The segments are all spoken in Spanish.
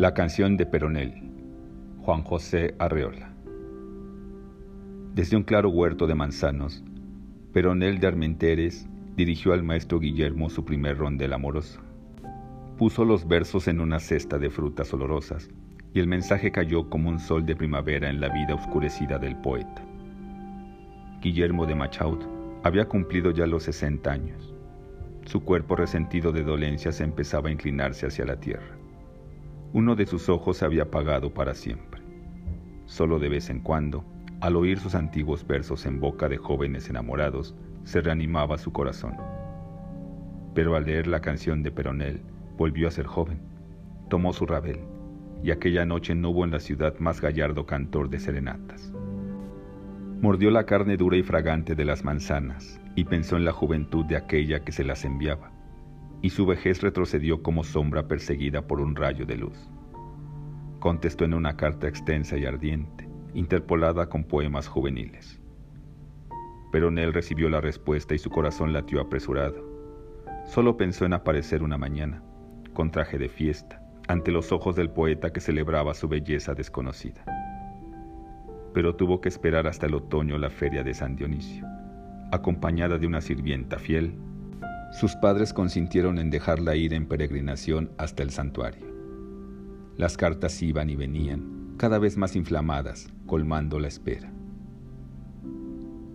La canción de Peronel, Juan José Arreola. Desde un claro huerto de manzanos, Peronel de Armenteres dirigió al maestro Guillermo su primer rondel amoroso. Puso los versos en una cesta de frutas olorosas y el mensaje cayó como un sol de primavera en la vida oscurecida del poeta. Guillermo de Machaut había cumplido ya los 60 años. Su cuerpo resentido de dolencias empezaba a inclinarse hacia la tierra. Uno de sus ojos se había apagado para siempre. Solo de vez en cuando, al oír sus antiguos versos en boca de jóvenes enamorados, se reanimaba su corazón. Pero al leer la canción de Peronel, volvió a ser joven. Tomó su rabel, y aquella noche no hubo en la ciudad más gallardo cantor de serenatas. Mordió la carne dura y fragante de las manzanas, y pensó en la juventud de aquella que se las enviaba, y su vejez retrocedió como sombra perseguida por un rayo de luz. Contestó en una carta extensa y ardiente, interpolada con poemas juveniles. Pero en él recibió la respuesta y su corazón latió apresurado. Solo pensó en aparecer una mañana, con traje de fiesta, ante los ojos del poeta que celebraba su belleza desconocida. Pero tuvo que esperar hasta el otoño la feria de San Dionisio, acompañada de una sirvienta fiel. Sus padres consintieron en dejarla ir en peregrinación hasta el santuario. Las cartas iban y venían, cada vez más inflamadas, colmando la espera.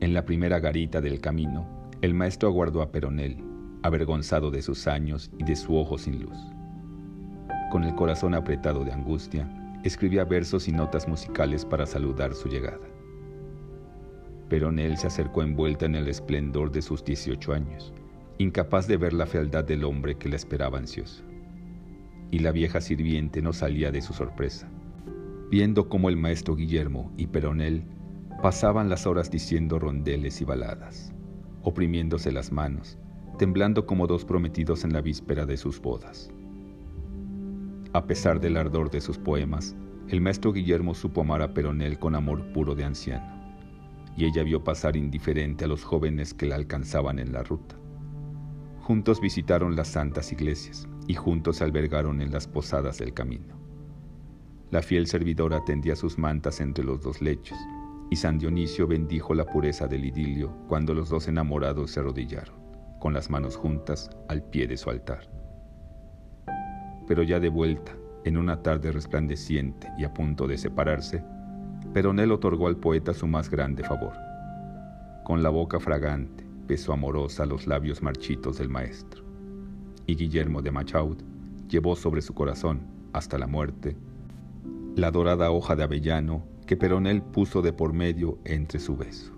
En la primera garita del camino, el maestro aguardó a Peronel, avergonzado de sus años y de su ojo sin luz. Con el corazón apretado de angustia, escribía versos y notas musicales para saludar su llegada. Peronel se acercó envuelta en el esplendor de sus 18 años, incapaz de ver la fealdad del hombre que la esperaba ansioso. Y la vieja sirviente no salía de su sorpresa viendo cómo el maestro Guillermo y Peronel pasaban las horas diciendo rondeles y baladas, oprimiéndose las manos, temblando como dos prometidos en la víspera de sus bodas. A pesar del ardor de sus poemas, el maestro Guillermo supo amar a Peronel con amor puro de anciano, y ella vio pasar indiferente a los jóvenes que la alcanzaban en la ruta. Juntos visitaron las santas iglesias y juntos se albergaron en las posadas del camino. La fiel servidora tendía sus mantas entre los dos lechos, y San Dionisio bendijo la pureza del idilio cuando los dos enamorados se arrodillaron, con las manos juntas, al pie de su altar. Pero ya de vuelta, en una tarde resplandeciente y a punto de separarse, Peronel otorgó al poeta su más grande favor. Con la boca fragante, besó amorosa los labios marchitos del maestro. Y Guillermo de Machaut llevó sobre su corazón, hasta la muerte, la dorada hoja de avellano que Peronel puso de por medio entre su beso.